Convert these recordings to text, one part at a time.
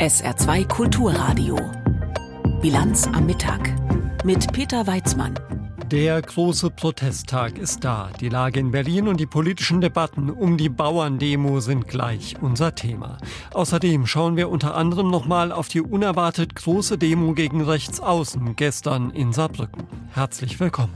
SR2 Kulturradio. Bilanz am Mittag mit Peter Weizmann. Der große Protesttag ist da. Die Lage in Berlin und die politischen Debatten um die Bauerndemo sind gleich unser Thema. Außerdem schauen wir unter anderem nochmal auf die unerwartet große Demo gegen Rechtsaußen gestern in Saarbrücken. Herzlich willkommen.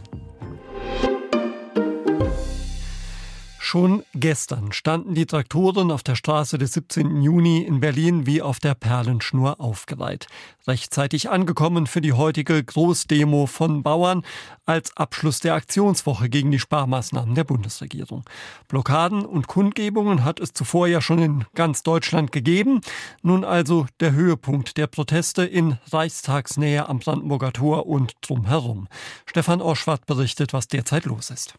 Schon gestern standen die Traktoren auf der Straße des 17. Juni in Berlin wie auf der Perlenschnur aufgereiht. Rechtzeitig angekommen für die heutige Großdemo von Bauern als Abschluss der Aktionswoche gegen die Sparmaßnahmen der Bundesregierung. Blockaden und Kundgebungen hat es zuvor ja schon in ganz Deutschland gegeben. Nun also der Höhepunkt der Proteste in Reichstagsnähe am Brandenburger Tor und drumherum. Stefan Oschwart berichtet, was derzeit los ist.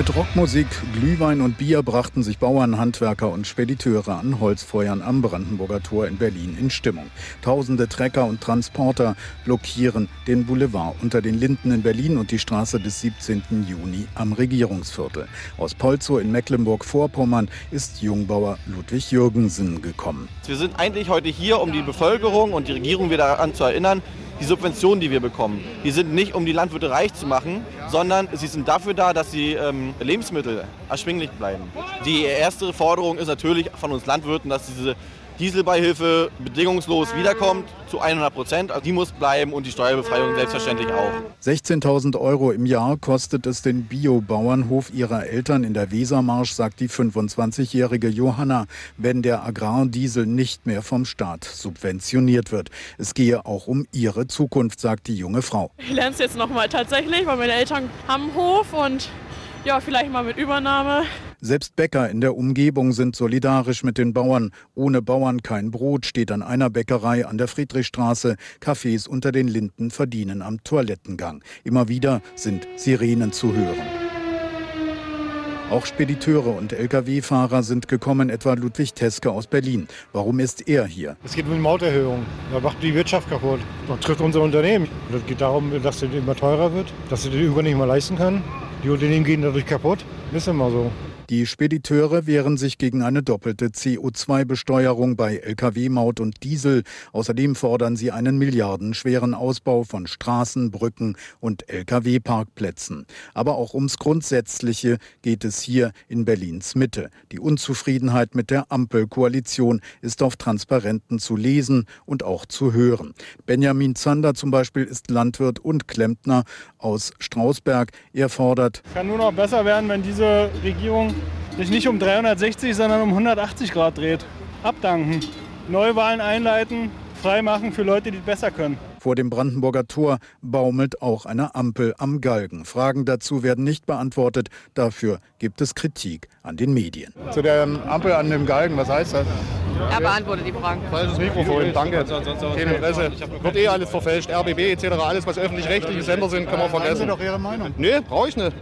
Mit Rockmusik, Glühwein und Bier brachten sich Bauern, Handwerker und Spediteure an Holzfeuern am Brandenburger Tor in Berlin in Stimmung. Tausende Trecker und Transporter blockieren den Boulevard unter den Linden in Berlin und die Straße des 17. Juni am Regierungsviertel. Aus Polzow in Mecklenburg-Vorpommern ist Jungbauer Ludwig Jürgensen gekommen. Wir sind eigentlich heute hier, um die Bevölkerung und die Regierung wieder daran zu erinnern, die Subventionen, die wir bekommen, die sind nicht, um die Landwirte reich zu machen, sondern sie sind dafür da, dass die ähm, Lebensmittel erschwinglich bleiben. Die erste Forderung ist natürlich von uns Landwirten, dass diese Dieselbeihilfe bedingungslos wiederkommt zu 100 Prozent. Also die muss bleiben und die Steuerbefreiung selbstverständlich auch. 16.000 Euro im Jahr kostet es den Biobauernhof ihrer Eltern in der Wesermarsch, sagt die 25-jährige Johanna, wenn der Agrardiesel nicht mehr vom Staat subventioniert wird. Es gehe auch um ihre Zukunft, sagt die junge Frau. Ich lerne es jetzt noch mal tatsächlich, weil meine Eltern haben einen Hof und ja, vielleicht mal mit Übernahme. Selbst Bäcker in der Umgebung sind solidarisch mit den Bauern. Ohne Bauern kein Brot steht an einer Bäckerei an der Friedrichstraße. Cafés unter den Linden verdienen am Toilettengang. Immer wieder sind Sirenen zu hören. Auch Spediteure und Lkw-Fahrer sind gekommen, etwa Ludwig Teske aus Berlin. Warum ist er hier? Es geht um die Mauterhöhung. Da macht die Wirtschaft kaputt. Das trifft unser Unternehmen. Es geht darum, dass es immer teurer wird, dass sie den Über nicht mehr leisten können. Die Unternehmen gehen dadurch kaputt. Ist immer so. Die Spediteure wehren sich gegen eine doppelte CO2-Besteuerung bei Lkw-Maut und Diesel. Außerdem fordern sie einen milliardenschweren Ausbau von Straßen, Brücken und Lkw-Parkplätzen. Aber auch ums Grundsätzliche geht es hier in Berlins Mitte. Die Unzufriedenheit mit der Ampelkoalition ist auf Transparenten zu lesen und auch zu hören. Benjamin Zander zum Beispiel ist Landwirt und Klempner aus Strausberg. Er fordert, kann nur noch besser werden, wenn diese Regierung sich nicht um 360, sondern um 180 Grad dreht. Abdanken, Neuwahlen einleiten, freimachen für Leute, die besser können. Vor dem Brandenburger Tor baumelt auch eine Ampel am Galgen. Fragen dazu werden nicht beantwortet. Dafür gibt es Kritik an den Medien. Zu der Ampel an dem Galgen, was heißt das? Er beantwortet die Fragen. Falsches Mikrofon, danke. Kein Interesse. Wird eh alles verfälscht. RBB etc., alles, was öffentlich-rechtliche Sender sind, kann man vergessen. Haben Sie doch Ihre Meinung? Nee, brauche ich nicht.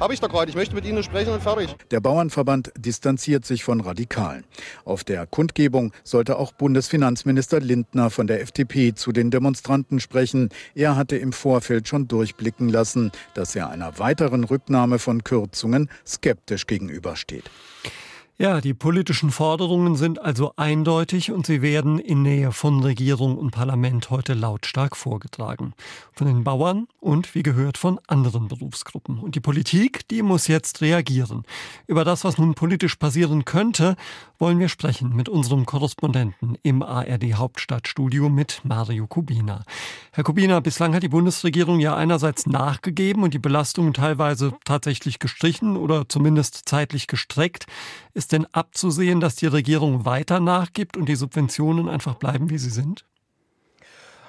Habe ich doch gerade. Ich möchte mit Ihnen sprechen und fertig. Der Bauernverband distanziert sich von Radikalen. Auf der Kundgebung sollte auch Bundesfinanzminister Lindner von der FDP zu den Demonstranten sprechen. Er hatte im Vorfeld schon durchblicken lassen, dass er einer weiteren Rücknahme von Kürzungen skeptisch gegenübersteht. Ja, die politischen Forderungen sind also eindeutig und sie werden in Nähe von Regierung und Parlament heute lautstark vorgetragen. Von den Bauern und, wie gehört, von anderen Berufsgruppen. Und die Politik, die muss jetzt reagieren. Über das, was nun politisch passieren könnte, wollen wir sprechen mit unserem Korrespondenten im ARD Hauptstadtstudio mit Mario Kubina. Herr Kubina, bislang hat die Bundesregierung ja einerseits nachgegeben und die Belastungen teilweise tatsächlich gestrichen oder zumindest zeitlich gestreckt. Ist ist denn abzusehen, dass die Regierung weiter nachgibt und die Subventionen einfach bleiben, wie sie sind?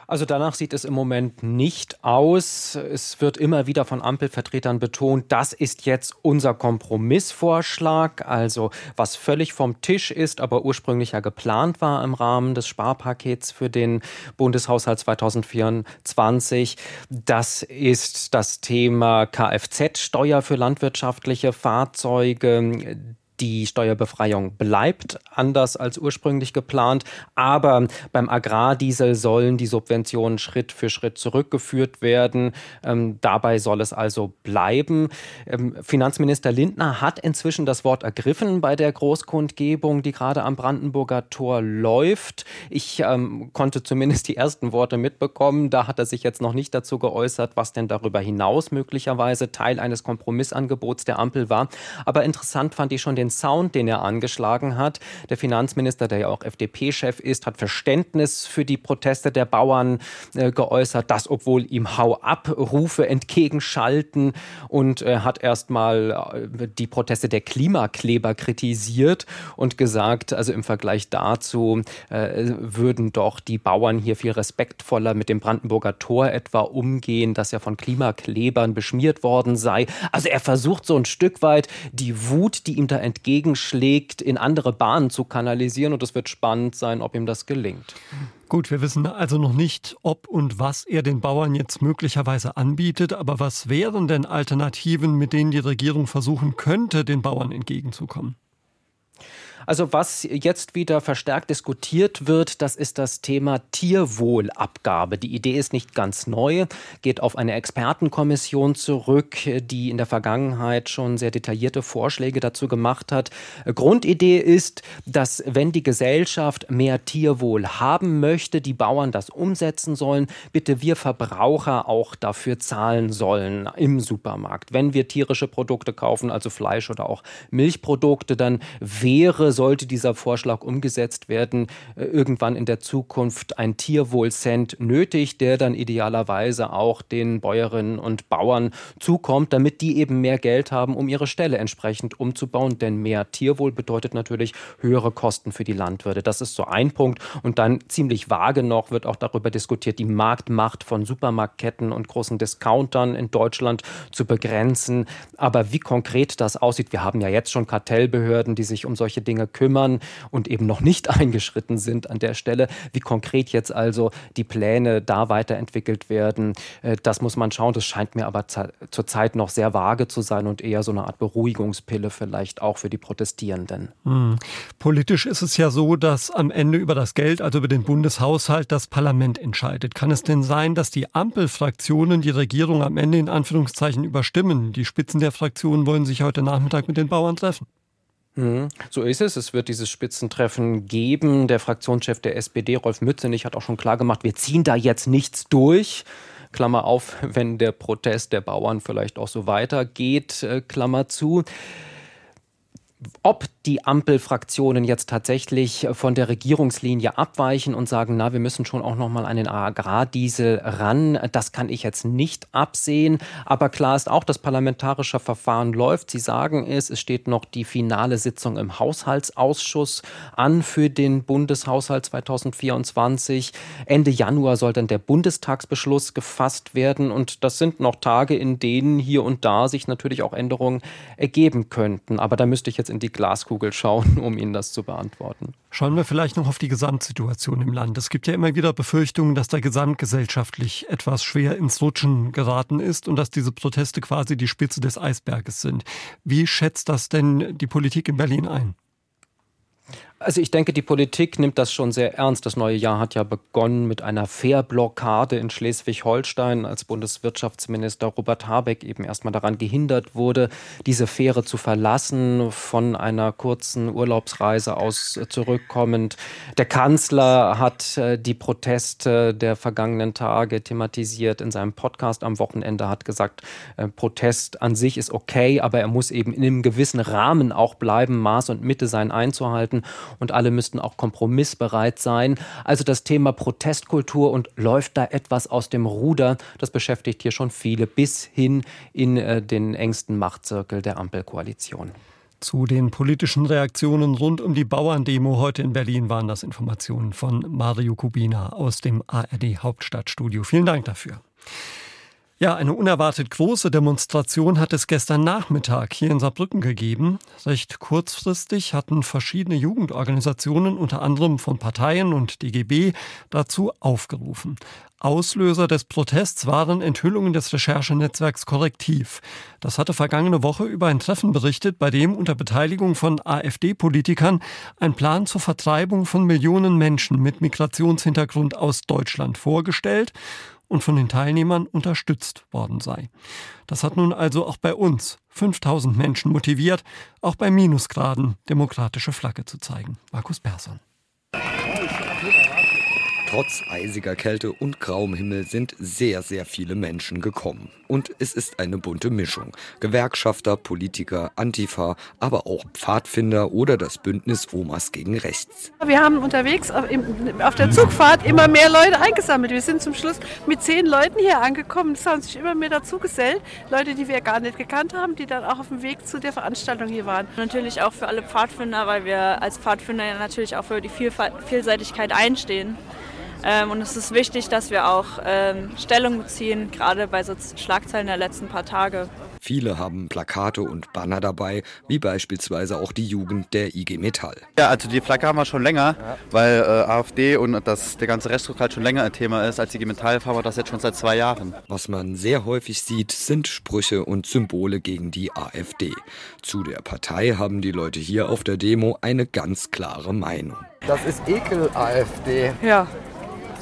Also danach sieht es im Moment nicht aus. Es wird immer wieder von Ampelvertretern betont, das ist jetzt unser Kompromissvorschlag, also was völlig vom Tisch ist, aber ursprünglich ja geplant war im Rahmen des Sparpakets für den Bundeshaushalt 2024. Das ist das Thema Kfz-Steuer für landwirtschaftliche Fahrzeuge die Steuerbefreiung bleibt, anders als ursprünglich geplant. Aber beim Agrardiesel sollen die Subventionen Schritt für Schritt zurückgeführt werden. Ähm, dabei soll es also bleiben. Ähm, Finanzminister Lindner hat inzwischen das Wort ergriffen bei der Großkundgebung, die gerade am Brandenburger Tor läuft. Ich ähm, konnte zumindest die ersten Worte mitbekommen. Da hat er sich jetzt noch nicht dazu geäußert, was denn darüber hinaus möglicherweise Teil eines Kompromissangebots der Ampel war. Aber interessant fand ich schon den Sound, den er angeschlagen hat. Der Finanzminister, der ja auch FDP-Chef ist, hat Verständnis für die Proteste der Bauern äh, geäußert, dass obwohl ihm Hau-ab-Rufe entgegenschalten und äh, hat erstmal äh, die Proteste der Klimakleber kritisiert und gesagt, also im Vergleich dazu äh, würden doch die Bauern hier viel respektvoller mit dem Brandenburger Tor etwa umgehen, das ja von Klimaklebern beschmiert worden sei. Also er versucht so ein Stück weit die Wut, die ihm da entgegenschlägt, in andere Bahnen zu kanalisieren und es wird spannend sein, ob ihm das gelingt. Gut, wir wissen also noch nicht, ob und was er den Bauern jetzt möglicherweise anbietet, aber was wären denn Alternativen, mit denen die Regierung versuchen könnte, den Bauern entgegenzukommen? Also was jetzt wieder verstärkt diskutiert wird, das ist das Thema Tierwohlabgabe. Die Idee ist nicht ganz neu, geht auf eine Expertenkommission zurück, die in der Vergangenheit schon sehr detaillierte Vorschläge dazu gemacht hat. Grundidee ist, dass wenn die Gesellschaft mehr Tierwohl haben möchte, die Bauern das umsetzen sollen, bitte wir Verbraucher auch dafür zahlen sollen im Supermarkt. Wenn wir tierische Produkte kaufen, also Fleisch oder auch Milchprodukte, dann wäre sollte dieser Vorschlag umgesetzt werden, äh, irgendwann in der Zukunft ein Tierwohlcent nötig, der dann idealerweise auch den Bäuerinnen und Bauern zukommt, damit die eben mehr Geld haben, um ihre Stelle entsprechend umzubauen. Denn mehr Tierwohl bedeutet natürlich höhere Kosten für die Landwirte. Das ist so ein Punkt. Und dann ziemlich vage noch wird auch darüber diskutiert, die Marktmacht von Supermarktketten und großen Discountern in Deutschland zu begrenzen. Aber wie konkret das aussieht, wir haben ja jetzt schon Kartellbehörden, die sich um solche Dinge kümmern und eben noch nicht eingeschritten sind an der Stelle. Wie konkret jetzt also die Pläne da weiterentwickelt werden, äh, das muss man schauen. Das scheint mir aber zurzeit noch sehr vage zu sein und eher so eine Art Beruhigungspille vielleicht auch für die Protestierenden. Hm. Politisch ist es ja so, dass am Ende über das Geld, also über den Bundeshaushalt, das Parlament entscheidet. Kann es denn sein, dass die Ampelfraktionen die Regierung am Ende in Anführungszeichen überstimmen? Die Spitzen der Fraktionen wollen sich heute Nachmittag mit den Bauern treffen. Mhm. So ist es. Es wird dieses Spitzentreffen geben. Der Fraktionschef der SPD, Rolf Mützenich, hat auch schon klar gemacht, wir ziehen da jetzt nichts durch. Klammer auf, wenn der Protest der Bauern vielleicht auch so weitergeht, äh, Klammer zu. Ob die Ampelfraktionen jetzt tatsächlich von der Regierungslinie abweichen und sagen, na, wir müssen schon auch noch mal an den Agrardiesel ran. Das kann ich jetzt nicht absehen. Aber klar ist auch, das parlamentarische Verfahren läuft. Sie sagen es, es steht noch die finale Sitzung im Haushaltsausschuss an für den Bundeshaushalt 2024. Ende Januar soll dann der Bundestagsbeschluss gefasst werden. Und das sind noch Tage, in denen hier und da sich natürlich auch Änderungen ergeben könnten. Aber da müsste ich jetzt in die Glaskugel Glaskugel schauen, um Ihnen das zu beantworten. Schauen wir vielleicht noch auf die Gesamtsituation im Land. Es gibt ja immer wieder Befürchtungen, dass da gesamtgesellschaftlich etwas schwer ins Rutschen geraten ist und dass diese Proteste quasi die Spitze des Eisberges sind. Wie schätzt das denn die Politik in Berlin ein? Also ich denke, die Politik nimmt das schon sehr ernst. Das neue Jahr hat ja begonnen mit einer Fährblockade in Schleswig-Holstein, als Bundeswirtschaftsminister Robert Habeck eben erstmal daran gehindert wurde, diese Fähre zu verlassen, von einer kurzen Urlaubsreise aus zurückkommend. Der Kanzler hat äh, die Proteste der vergangenen Tage thematisiert in seinem Podcast am Wochenende, hat gesagt, äh, Protest an sich ist okay, aber er muss eben in einem gewissen Rahmen auch bleiben, Maß und Mitte sein einzuhalten und alle müssten auch kompromissbereit sein. Also das Thema Protestkultur und läuft da etwas aus dem Ruder, das beschäftigt hier schon viele bis hin in äh, den engsten Machtzirkel der Ampelkoalition. Zu den politischen Reaktionen rund um die Bauerndemo heute in Berlin waren das Informationen von Mario Kubina aus dem ARD Hauptstadtstudio. Vielen Dank dafür. Ja, eine unerwartet große Demonstration hat es gestern Nachmittag hier in Saarbrücken gegeben. Recht kurzfristig hatten verschiedene Jugendorganisationen, unter anderem von Parteien und DGB, dazu aufgerufen. Auslöser des Protests waren Enthüllungen des Recherchenetzwerks Korrektiv. Das hatte vergangene Woche über ein Treffen berichtet, bei dem unter Beteiligung von AfD-Politikern ein Plan zur Vertreibung von Millionen Menschen mit Migrationshintergrund aus Deutschland vorgestellt und von den Teilnehmern unterstützt worden sei. Das hat nun also auch bei uns 5000 Menschen motiviert, auch bei Minusgraden demokratische Flagge zu zeigen. Markus Persson. Trotz eisiger Kälte und grauem Himmel sind sehr, sehr viele Menschen gekommen. Und es ist eine bunte Mischung. Gewerkschafter, Politiker, Antifa, aber auch Pfadfinder oder das Bündnis Omas gegen Rechts. Wir haben unterwegs auf der Zugfahrt immer mehr Leute eingesammelt. Wir sind zum Schluss mit zehn Leuten hier angekommen. Es haben sich immer mehr dazu gesellt. Leute, die wir gar nicht gekannt haben, die dann auch auf dem Weg zu der Veranstaltung hier waren. Natürlich auch für alle Pfadfinder, weil wir als Pfadfinder natürlich auch für die Vielseitigkeit einstehen. Ähm, und es ist wichtig, dass wir auch ähm, Stellung beziehen, gerade bei so Schlagzeilen der letzten paar Tage. Viele haben Plakate und Banner dabei, wie beispielsweise auch die Jugend der IG Metall. Ja, also die Flagge haben wir schon länger, ja. weil äh, AfD und das, der ganze Rechtsruck halt schon länger ein Thema ist. Als IG Metall fahren wir das jetzt schon seit zwei Jahren. Was man sehr häufig sieht, sind Sprüche und Symbole gegen die AfD. Zu der Partei haben die Leute hier auf der Demo eine ganz klare Meinung. Das ist Ekel AfD. Ja,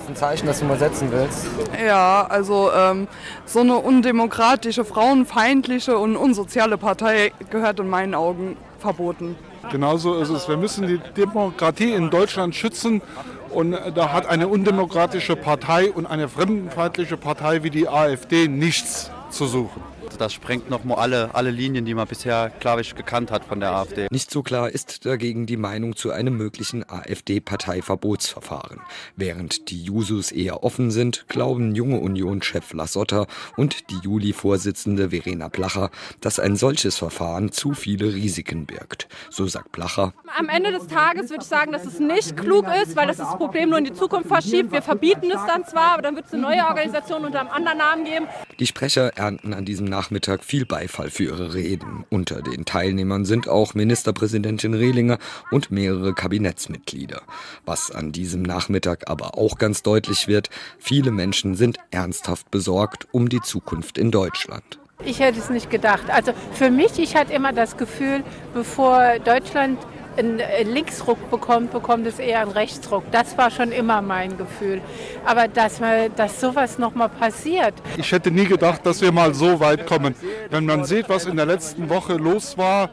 ein Zeichen, das du mal setzen willst? Ja, also ähm, so eine undemokratische, frauenfeindliche und unsoziale Partei gehört in meinen Augen verboten. Genauso ist es. Wir müssen die Demokratie in Deutschland schützen. Und da hat eine undemokratische Partei und eine fremdenfeindliche Partei wie die AfD nichts zu suchen. Das sprengt nochmal alle, alle Linien, die man bisher, glaube ich, gekannt hat von der AfD. Nicht so klar ist dagegen die Meinung zu einem möglichen AfD-Parteiverbotsverfahren. Während die Jusos eher offen sind, glauben junge Union-Chef Lassotta und die Juli-Vorsitzende Verena Blacher, dass ein solches Verfahren zu viele Risiken birgt. So sagt Blacher. Am Ende des Tages würde ich sagen, dass es nicht klug ist, weil das das Problem nur in die Zukunft verschiebt. Wir verbieten es dann zwar, aber dann wird es eine neue Organisation unter einem anderen Namen geben. Die Sprecher ernten an diesem Nachmittag viel Beifall für ihre Reden. Unter den Teilnehmern sind auch Ministerpräsidentin Rehlinger und mehrere Kabinettsmitglieder. Was an diesem Nachmittag aber auch ganz deutlich wird, viele Menschen sind ernsthaft besorgt um die Zukunft in Deutschland. Ich hätte es nicht gedacht. Also für mich, ich hatte immer das Gefühl, bevor Deutschland einen Linksruck bekommt, bekommt es eher einen Rechtsruck. Das war schon immer mein Gefühl. Aber dass, man, dass sowas nochmal passiert. Ich hätte nie gedacht, dass wir mal so weit kommen. Wenn man sieht, was in der letzten Woche los war,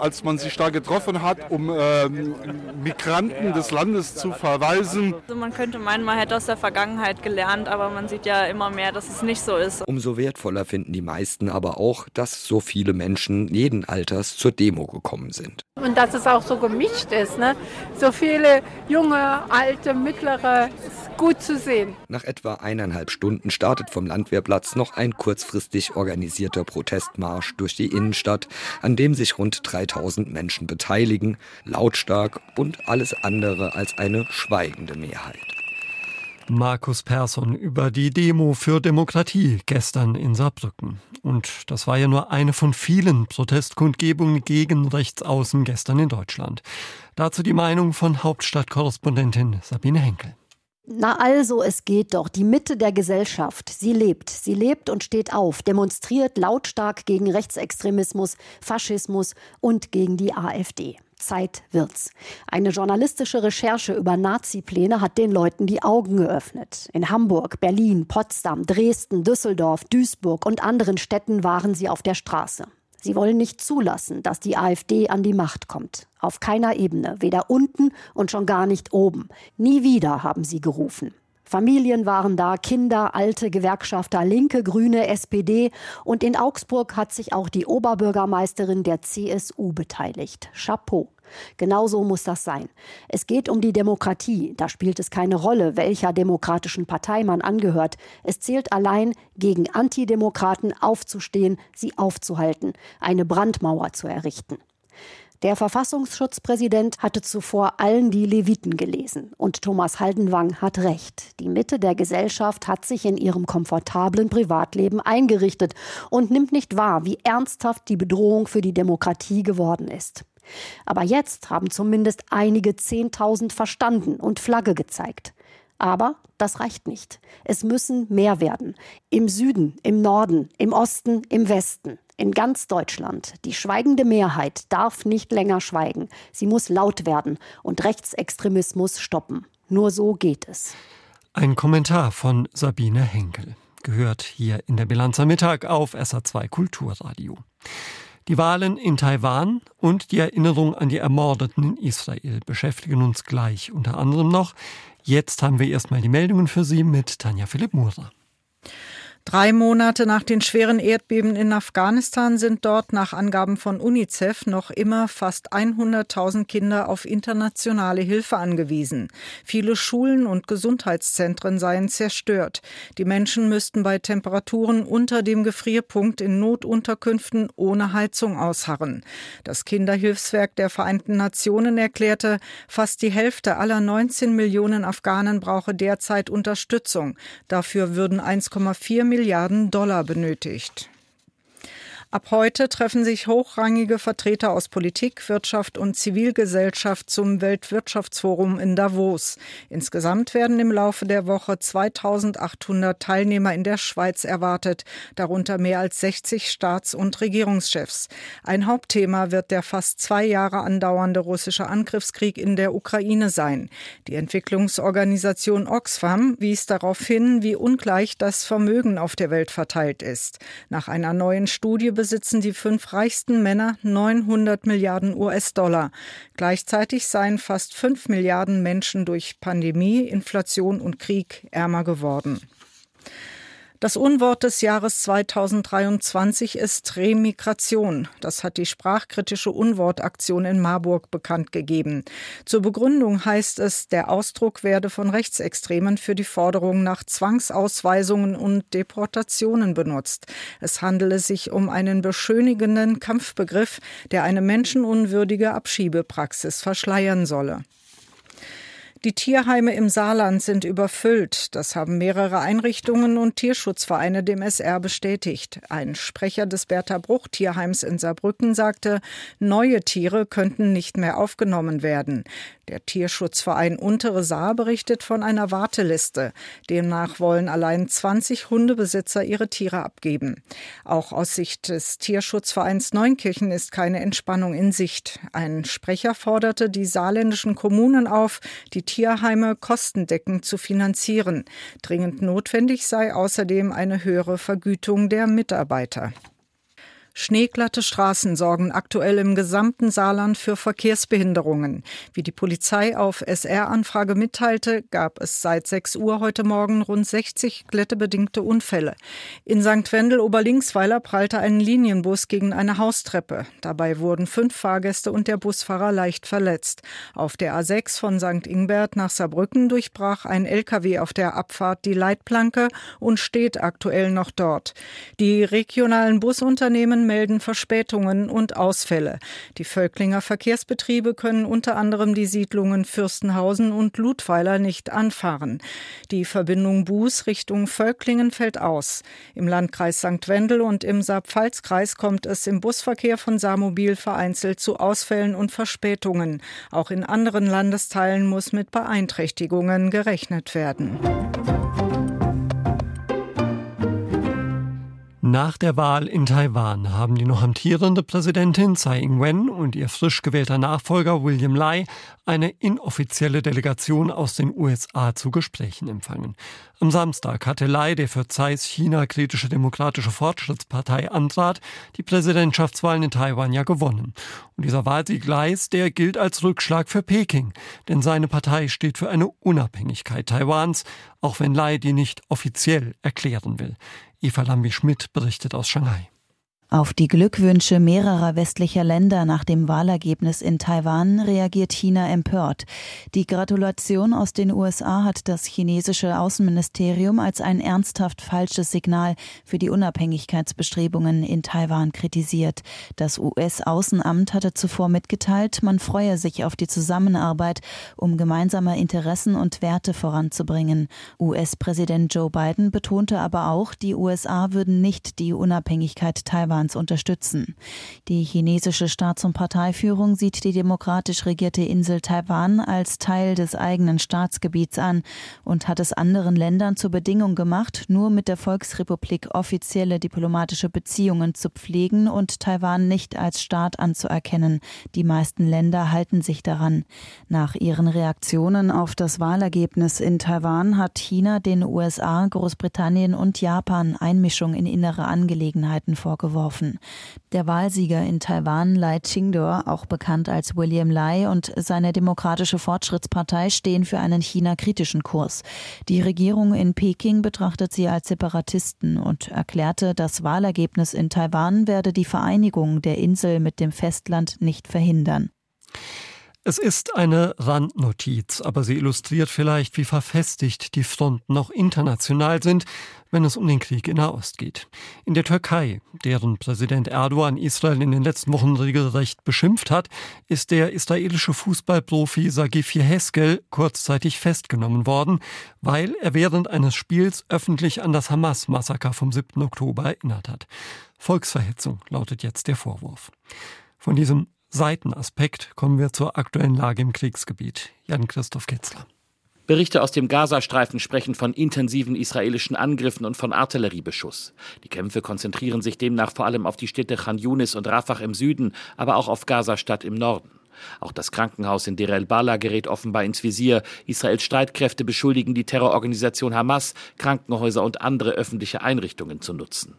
als man sich da getroffen hat, um äh, Migranten des Landes zu verweisen. Also man könnte meinen, man hätte aus der Vergangenheit gelernt, aber man sieht ja immer mehr, dass es nicht so ist. Umso wertvoller finden die meisten aber auch, dass so viele Menschen jeden Alters zur Demo gekommen sind. Und dass es auch so gemischt ist. Ne? So viele junge, alte, mittlere, ist gut zu sehen. Nach etwa eineinhalb Stunden startet vom Landwehrplatz noch ein kurzfristig organisierter Protestmarsch durch die Innenstadt, an dem sich rund 3000 Menschen beteiligen, lautstark und alles andere als eine schweigende Mehrheit. Markus Persson über die Demo für Demokratie gestern in Saarbrücken. Und das war ja nur eine von vielen Protestkundgebungen gegen Rechtsaußen gestern in Deutschland. Dazu die Meinung von Hauptstadtkorrespondentin Sabine Henkel. Na also, es geht doch. Die Mitte der Gesellschaft, sie lebt. Sie lebt und steht auf, demonstriert lautstark gegen Rechtsextremismus, Faschismus und gegen die AfD. Zeit wird's. Eine journalistische Recherche über Nazi-Pläne hat den Leuten die Augen geöffnet. In Hamburg, Berlin, Potsdam, Dresden, Düsseldorf, Duisburg und anderen Städten waren sie auf der Straße. Sie wollen nicht zulassen, dass die AfD an die Macht kommt. Auf keiner Ebene, weder unten und schon gar nicht oben. Nie wieder haben sie gerufen. Familien waren da, Kinder, alte Gewerkschafter, Linke, Grüne, SPD. Und in Augsburg hat sich auch die Oberbürgermeisterin der CSU beteiligt. Chapeau. Genauso muss das sein. Es geht um die Demokratie. Da spielt es keine Rolle, welcher demokratischen Partei man angehört. Es zählt allein, gegen Antidemokraten aufzustehen, sie aufzuhalten, eine Brandmauer zu errichten. Der Verfassungsschutzpräsident hatte zuvor allen die Leviten gelesen. Und Thomas Haldenwang hat recht. Die Mitte der Gesellschaft hat sich in ihrem komfortablen Privatleben eingerichtet und nimmt nicht wahr, wie ernsthaft die Bedrohung für die Demokratie geworden ist. Aber jetzt haben zumindest einige Zehntausend verstanden und Flagge gezeigt. Aber das reicht nicht. Es müssen mehr werden. Im Süden, im Norden, im Osten, im Westen, in ganz Deutschland. Die schweigende Mehrheit darf nicht länger schweigen. Sie muss laut werden und Rechtsextremismus stoppen. Nur so geht es. Ein Kommentar von Sabine Henkel. Gehört hier in der Bilanz am Mittag auf SA2 Kulturradio. Die Wahlen in Taiwan und die Erinnerung an die Ermordeten in Israel beschäftigen uns gleich unter anderem noch. Jetzt haben wir erstmal die Meldungen für Sie mit Tanja Philipp Murer. Drei Monate nach den schweren Erdbeben in Afghanistan sind dort nach Angaben von UNICEF noch immer fast 100.000 Kinder auf internationale Hilfe angewiesen. Viele Schulen und Gesundheitszentren seien zerstört. Die Menschen müssten bei Temperaturen unter dem Gefrierpunkt in Notunterkünften ohne Heizung ausharren. Das Kinderhilfswerk der Vereinten Nationen erklärte, fast die Hälfte aller 19 Millionen Afghanen brauche derzeit Unterstützung. Dafür würden 1,4 Milliarden Dollar benötigt. Ab heute treffen sich hochrangige Vertreter aus Politik, Wirtschaft und Zivilgesellschaft zum Weltwirtschaftsforum in Davos. Insgesamt werden im Laufe der Woche 2800 Teilnehmer in der Schweiz erwartet, darunter mehr als 60 Staats- und Regierungschefs. Ein Hauptthema wird der fast zwei Jahre andauernde russische Angriffskrieg in der Ukraine sein. Die Entwicklungsorganisation Oxfam wies darauf hin, wie ungleich das Vermögen auf der Welt verteilt ist. Nach einer neuen Studie besitzen die fünf reichsten Männer 900 Milliarden US-Dollar. Gleichzeitig seien fast fünf Milliarden Menschen durch Pandemie, Inflation und Krieg ärmer geworden. Das Unwort des Jahres 2023 ist Remigration. Das hat die sprachkritische Unwortaktion in Marburg bekannt gegeben. Zur Begründung heißt es, der Ausdruck werde von Rechtsextremen für die Forderung nach Zwangsausweisungen und Deportationen benutzt. Es handele sich um einen beschönigenden Kampfbegriff, der eine menschenunwürdige Abschiebepraxis verschleiern solle. Die Tierheime im Saarland sind überfüllt. Das haben mehrere Einrichtungen und Tierschutzvereine dem SR bestätigt. Ein Sprecher des Bertha Bruch Tierheims in Saarbrücken sagte, neue Tiere könnten nicht mehr aufgenommen werden. Der Tierschutzverein Untere Saar berichtet von einer Warteliste. Demnach wollen allein 20 Hundebesitzer ihre Tiere abgeben. Auch aus Sicht des Tierschutzvereins Neunkirchen ist keine Entspannung in Sicht. Ein Sprecher forderte die saarländischen Kommunen auf, die Tierheime kostendeckend zu finanzieren. Dringend notwendig sei außerdem eine höhere Vergütung der Mitarbeiter. Schneeglatte Straßen sorgen aktuell im gesamten Saarland für Verkehrsbehinderungen. Wie die Polizei auf SR-Anfrage mitteilte, gab es seit 6 Uhr heute Morgen rund 60 glättebedingte Unfälle. In St. Wendel Oberlingsweiler prallte ein Linienbus gegen eine Haustreppe. Dabei wurden fünf Fahrgäste und der Busfahrer leicht verletzt. Auf der A6 von St. Ingbert nach Saarbrücken durchbrach ein LKW auf der Abfahrt die Leitplanke und steht aktuell noch dort. Die regionalen Busunternehmen Unternehmen melden Verspätungen und Ausfälle. Die Völklinger Verkehrsbetriebe können unter anderem die Siedlungen Fürstenhausen und Ludweiler nicht anfahren. Die Verbindung Buß Richtung Völklingen fällt aus. Im Landkreis St. Wendel und im Saar-Pfalz-Kreis kommt es im Busverkehr von Saarmobil vereinzelt zu Ausfällen und Verspätungen. Auch in anderen Landesteilen muss mit Beeinträchtigungen gerechnet werden. Nach der Wahl in Taiwan haben die noch amtierende Präsidentin Tsai Ing-wen und ihr frisch gewählter Nachfolger William Lai eine inoffizielle Delegation aus den USA zu Gesprächen empfangen. Am Samstag hatte Lai, der für Tsais China-kritische Demokratische Fortschrittspartei antrat, die Präsidentschaftswahlen in Taiwan ja gewonnen. Und dieser Wahlsieg Lais, der gilt als Rückschlag für Peking, denn seine Partei steht für eine Unabhängigkeit Taiwans, auch wenn Lai die nicht offiziell erklären will. Eva Lambi-Schmidt berichtet aus Shanghai. Auf die Glückwünsche mehrerer westlicher Länder nach dem Wahlergebnis in Taiwan reagiert China empört. Die Gratulation aus den USA hat das chinesische Außenministerium als ein ernsthaft falsches Signal für die Unabhängigkeitsbestrebungen in Taiwan kritisiert. Das US-Außenamt hatte zuvor mitgeteilt, man freue sich auf die Zusammenarbeit, um gemeinsame Interessen und Werte voranzubringen. US-Präsident Joe Biden betonte aber auch, die USA würden nicht die Unabhängigkeit Taiwan Taiwans unterstützen. Die chinesische Staats- und Parteiführung sieht die demokratisch regierte Insel Taiwan als Teil des eigenen Staatsgebiets an und hat es anderen Ländern zur Bedingung gemacht, nur mit der Volksrepublik offizielle diplomatische Beziehungen zu pflegen und Taiwan nicht als Staat anzuerkennen. Die meisten Länder halten sich daran. Nach ihren Reaktionen auf das Wahlergebnis in Taiwan hat China den USA, Großbritannien und Japan Einmischung in innere Angelegenheiten vorgeworfen. Der Wahlsieger in Taiwan, Lai Ching-dor, auch bekannt als William Lai, und seine Demokratische Fortschrittspartei stehen für einen China-kritischen Kurs. Die Regierung in Peking betrachtet sie als Separatisten und erklärte, das Wahlergebnis in Taiwan werde die Vereinigung der Insel mit dem Festland nicht verhindern. Es ist eine Randnotiz, aber sie illustriert vielleicht, wie verfestigt die Fronten auch international sind, wenn es um den Krieg in Nahost geht. In der Türkei, deren Präsident Erdogan Israel in den letzten Wochen regelrecht beschimpft hat, ist der israelische Fußballprofi Sagif Heskel kurzzeitig festgenommen worden, weil er während eines Spiels öffentlich an das Hamas-Massaker vom 7. Oktober erinnert hat. Volksverhetzung lautet jetzt der Vorwurf. Von diesem Seitenaspekt kommen wir zur aktuellen Lage im Kriegsgebiet. Jan-Christoph Kitzler. Berichte aus dem Gazastreifen sprechen von intensiven israelischen Angriffen und von Artilleriebeschuss. Die Kämpfe konzentrieren sich demnach vor allem auf die Städte Khan Yunis und Rafah im Süden, aber auch auf Gazastadt im Norden. Auch das Krankenhaus in Deir el-Bala gerät offenbar ins Visier. Israels Streitkräfte beschuldigen die Terrororganisation Hamas, Krankenhäuser und andere öffentliche Einrichtungen zu nutzen.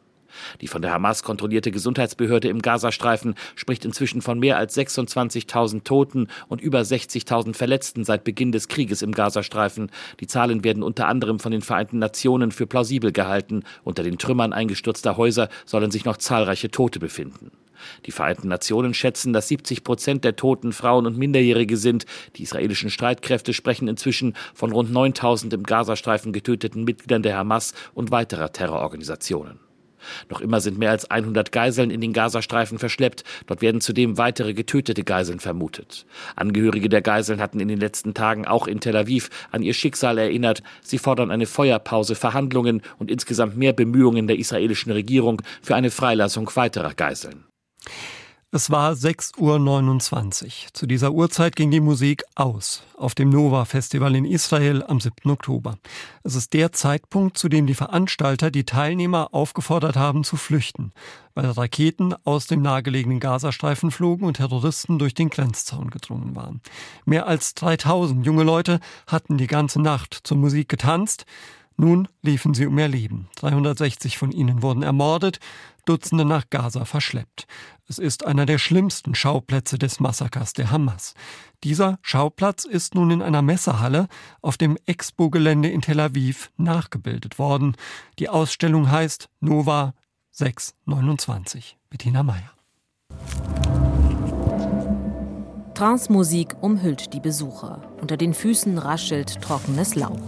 Die von der Hamas kontrollierte Gesundheitsbehörde im Gazastreifen spricht inzwischen von mehr als 26.000 Toten und über 60.000 Verletzten seit Beginn des Krieges im Gazastreifen. Die Zahlen werden unter anderem von den Vereinten Nationen für plausibel gehalten. Unter den Trümmern eingestürzter Häuser sollen sich noch zahlreiche Tote befinden. Die Vereinten Nationen schätzen, dass 70 Prozent der Toten Frauen und Minderjährige sind. Die israelischen Streitkräfte sprechen inzwischen von rund 9000 im Gazastreifen getöteten Mitgliedern der Hamas und weiterer Terrororganisationen. Noch immer sind mehr als 100 Geiseln in den Gazastreifen verschleppt. Dort werden zudem weitere getötete Geiseln vermutet. Angehörige der Geiseln hatten in den letzten Tagen auch in Tel Aviv an ihr Schicksal erinnert. Sie fordern eine Feuerpause, Verhandlungen und insgesamt mehr Bemühungen der israelischen Regierung für eine Freilassung weiterer Geiseln. Es war 6.29 Uhr. Zu dieser Uhrzeit ging die Musik aus auf dem Nova Festival in Israel am 7. Oktober. Es ist der Zeitpunkt, zu dem die Veranstalter die Teilnehmer aufgefordert haben zu flüchten, weil Raketen aus dem nahegelegenen Gazastreifen flogen und Terroristen durch den Grenzzaun gedrungen waren. Mehr als 3000 junge Leute hatten die ganze Nacht zur Musik getanzt. Nun liefen sie um ihr Leben. 360 von ihnen wurden ermordet, Dutzende nach Gaza verschleppt. Es ist einer der schlimmsten Schauplätze des Massakers der Hamas. Dieser Schauplatz ist nun in einer Messehalle auf dem Expo-Gelände in Tel Aviv nachgebildet worden. Die Ausstellung heißt Nova 629. Bettina Meyer. Transmusik umhüllt die Besucher. Unter den Füßen raschelt trockenes Laub.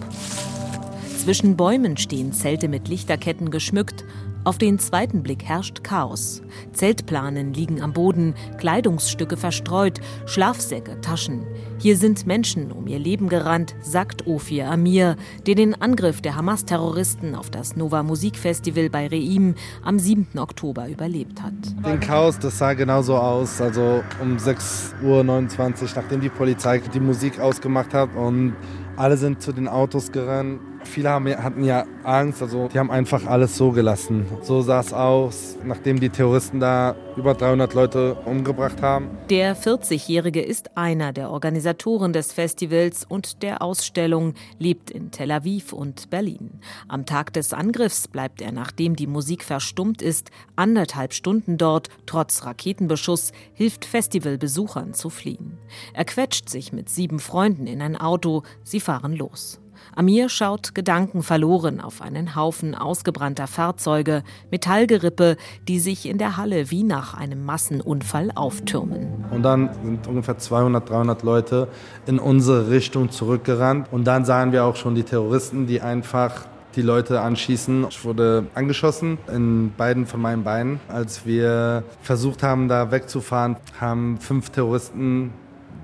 Zwischen Bäumen stehen Zelte mit Lichterketten geschmückt. Auf den zweiten Blick herrscht Chaos. Zeltplanen liegen am Boden, Kleidungsstücke verstreut, Schlafsäcke, Taschen. Hier sind Menschen um ihr Leben gerannt, sagt Ophir Amir, der den Angriff der Hamas-Terroristen auf das Nova Musikfestival bei Reim am 7. Oktober überlebt hat. Den Chaos, das sah genauso aus. Also um 6.29 Uhr, nachdem die Polizei die Musik ausgemacht hat und alle sind zu den Autos gerannt Viele haben, hatten ja Angst, also die haben einfach alles so gelassen. So sah es aus, nachdem die Terroristen da über 300 Leute umgebracht haben. Der 40-Jährige ist einer der Organisatoren des Festivals und der Ausstellung, lebt in Tel Aviv und Berlin. Am Tag des Angriffs bleibt er, nachdem die Musik verstummt ist, anderthalb Stunden dort, trotz Raketenbeschuss, hilft Festivalbesuchern zu fliehen. Er quetscht sich mit sieben Freunden in ein Auto, sie fahren los. Amir schaut gedankenverloren auf einen Haufen ausgebrannter Fahrzeuge, Metallgerippe, die sich in der Halle wie nach einem Massenunfall auftürmen. Und dann sind ungefähr 200, 300 Leute in unsere Richtung zurückgerannt. Und dann sahen wir auch schon die Terroristen, die einfach die Leute anschießen. Ich wurde angeschossen in beiden von meinen Beinen. Als wir versucht haben, da wegzufahren, haben fünf Terroristen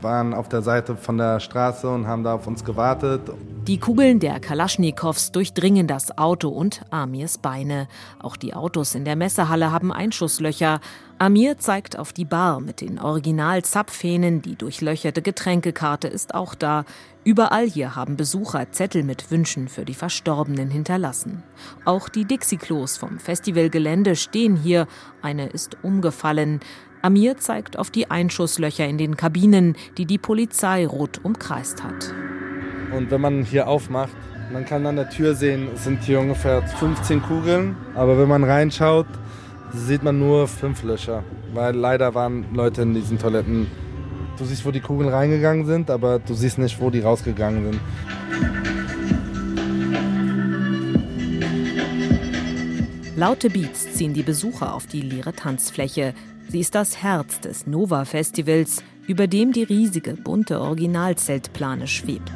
waren auf der Seite von der Straße und haben da auf uns gewartet. Die Kugeln der Kalaschnikows durchdringen das Auto und Amirs Beine. Auch die Autos in der Messehalle haben Einschusslöcher. Amir zeigt auf die Bar mit den Original-Zapfhähnen. Die durchlöcherte Getränkekarte ist auch da. Überall hier haben Besucher Zettel mit Wünschen für die Verstorbenen hinterlassen. Auch die Dixie-Klos vom Festivalgelände stehen hier. Eine ist umgefallen. Amir zeigt auf die Einschusslöcher in den Kabinen, die die Polizei rot umkreist hat. Und wenn man hier aufmacht, man kann an der Tür sehen, es sind hier ungefähr 15 Kugeln. Aber wenn man reinschaut, sieht man nur fünf Löcher. Weil leider waren Leute in diesen Toiletten. Du siehst, wo die Kugeln reingegangen sind, aber du siehst nicht, wo die rausgegangen sind. Laute Beats ziehen die Besucher auf die leere Tanzfläche. Sie ist das Herz des Nova Festivals, über dem die riesige bunte Originalzeltplane schwebt.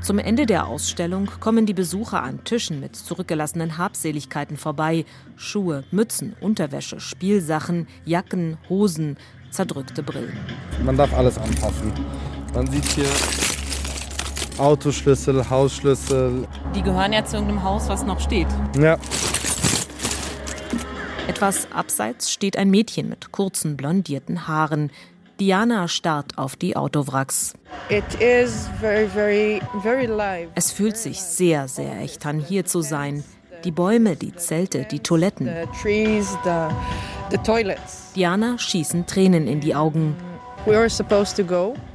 Zum Ende der Ausstellung kommen die Besucher an Tischen mit zurückgelassenen Habseligkeiten vorbei. Schuhe, Mützen, Unterwäsche, Spielsachen, Jacken, Hosen, zerdrückte Brillen. Man darf alles anpassen. Man sieht hier Autoschlüssel, Hausschlüssel. Die gehören ja zu irgendeinem Haus, was noch steht. Ja, etwas abseits steht ein Mädchen mit kurzen blondierten Haaren. Diana starrt auf die Autowracks. Very, very, very es fühlt sich sehr, sehr echt an, hier zu sein. Die Bäume, die Zelte, die Toiletten. The trees, the, the Diana schießen Tränen in die Augen. We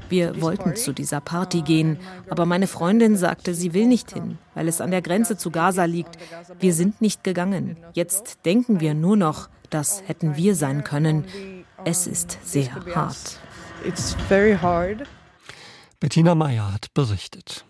Wir wollten zu dieser Party gehen, aber meine Freundin sagte, sie will nicht hin, weil es an der Grenze zu Gaza liegt. Wir sind nicht gegangen. Jetzt denken wir nur noch, das hätten wir sein können. Es ist sehr hart. Bettina Meyer hat berichtet.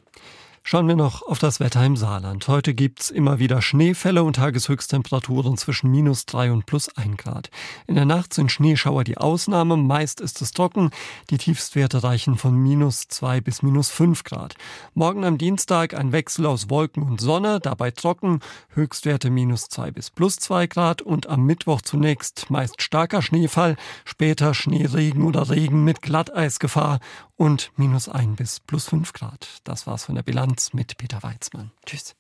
Schauen wir noch auf das Wetter im Saarland. Heute gibt's immer wieder Schneefälle und Tageshöchsttemperaturen zwischen minus drei und plus ein Grad. In der Nacht sind Schneeschauer die Ausnahme, meist ist es trocken. Die Tiefstwerte reichen von minus zwei bis minus fünf Grad. Morgen am Dienstag ein Wechsel aus Wolken und Sonne, dabei trocken, Höchstwerte minus zwei bis plus zwei Grad und am Mittwoch zunächst meist starker Schneefall, später Schneeregen oder Regen mit Glatteisgefahr und minus ein bis plus fünf Grad. Das war's von der Bilanz mit Peter Weizmann. Tschüss.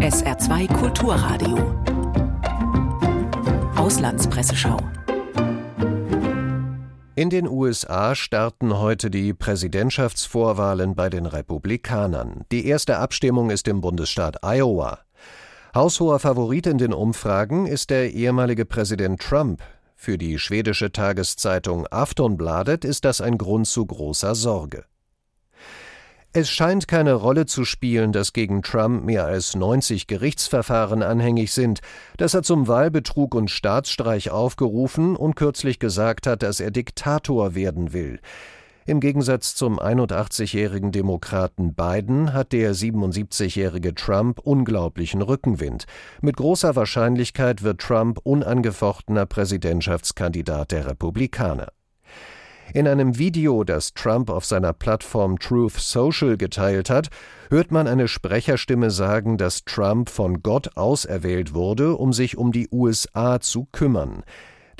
SR2 Kulturradio. Auslandspresseschau. In den USA starten heute die Präsidentschaftsvorwahlen bei den Republikanern. Die erste Abstimmung ist im Bundesstaat Iowa. Haushoher Favorit in den Umfragen ist der ehemalige Präsident Trump. Für die schwedische Tageszeitung Aftonbladet ist das ein Grund zu großer Sorge. Es scheint keine Rolle zu spielen, dass gegen Trump mehr als 90 Gerichtsverfahren anhängig sind, dass er zum Wahlbetrug und Staatsstreich aufgerufen und kürzlich gesagt hat, dass er Diktator werden will. Im Gegensatz zum 81-jährigen Demokraten Biden hat der 77-jährige Trump unglaublichen Rückenwind. Mit großer Wahrscheinlichkeit wird Trump unangefochtener Präsidentschaftskandidat der Republikaner. In einem Video, das Trump auf seiner Plattform Truth Social geteilt hat, hört man eine Sprecherstimme sagen, dass Trump von Gott auserwählt wurde, um sich um die USA zu kümmern.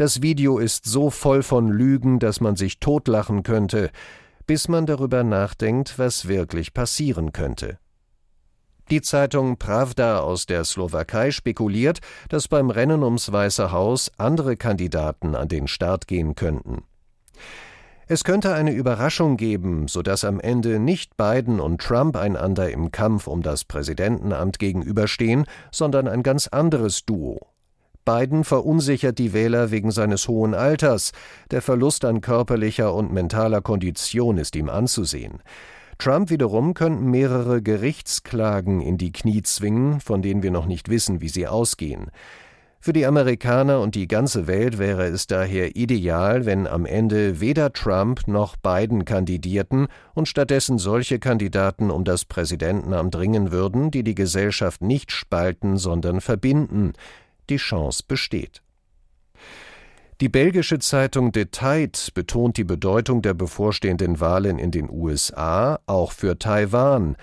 Das Video ist so voll von Lügen, dass man sich totlachen könnte, bis man darüber nachdenkt, was wirklich passieren könnte. Die Zeitung Pravda aus der Slowakei spekuliert, dass beim Rennen ums Weiße Haus andere Kandidaten an den Start gehen könnten. Es könnte eine Überraschung geben, sodass am Ende nicht Biden und Trump einander im Kampf um das Präsidentenamt gegenüberstehen, sondern ein ganz anderes Duo. Biden verunsichert die Wähler wegen seines hohen Alters. Der Verlust an körperlicher und mentaler Kondition ist ihm anzusehen. Trump wiederum könnten mehrere Gerichtsklagen in die Knie zwingen, von denen wir noch nicht wissen, wie sie ausgehen. Für die Amerikaner und die ganze Welt wäre es daher ideal, wenn am Ende weder Trump noch Biden kandidierten und stattdessen solche Kandidaten um das Präsidentenamt dringen würden, die die Gesellschaft nicht spalten, sondern verbinden, die Chance besteht. Die belgische Zeitung Tide betont die Bedeutung der bevorstehenden Wahlen in den USA auch für Taiwan.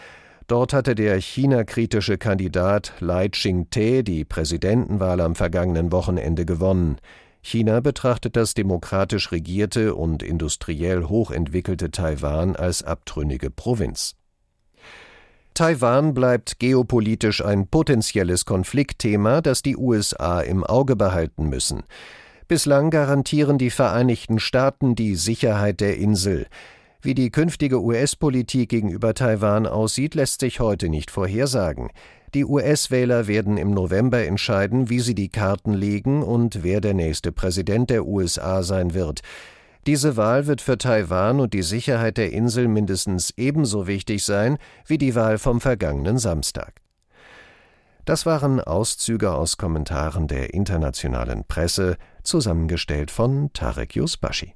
Dort hatte der China-kritische Kandidat Lai Ching-te die Präsidentenwahl am vergangenen Wochenende gewonnen. China betrachtet das demokratisch regierte und industriell hochentwickelte Taiwan als abtrünnige Provinz. Taiwan bleibt geopolitisch ein potenzielles Konfliktthema, das die USA im Auge behalten müssen. Bislang garantieren die Vereinigten Staaten die Sicherheit der Insel. Wie die künftige US-Politik gegenüber Taiwan aussieht, lässt sich heute nicht vorhersagen. Die US-Wähler werden im November entscheiden, wie sie die Karten legen und wer der nächste Präsident der USA sein wird. Diese Wahl wird für Taiwan und die Sicherheit der Insel mindestens ebenso wichtig sein wie die Wahl vom vergangenen Samstag. Das waren Auszüge aus Kommentaren der internationalen Presse, zusammengestellt von Tarek Yusbashi.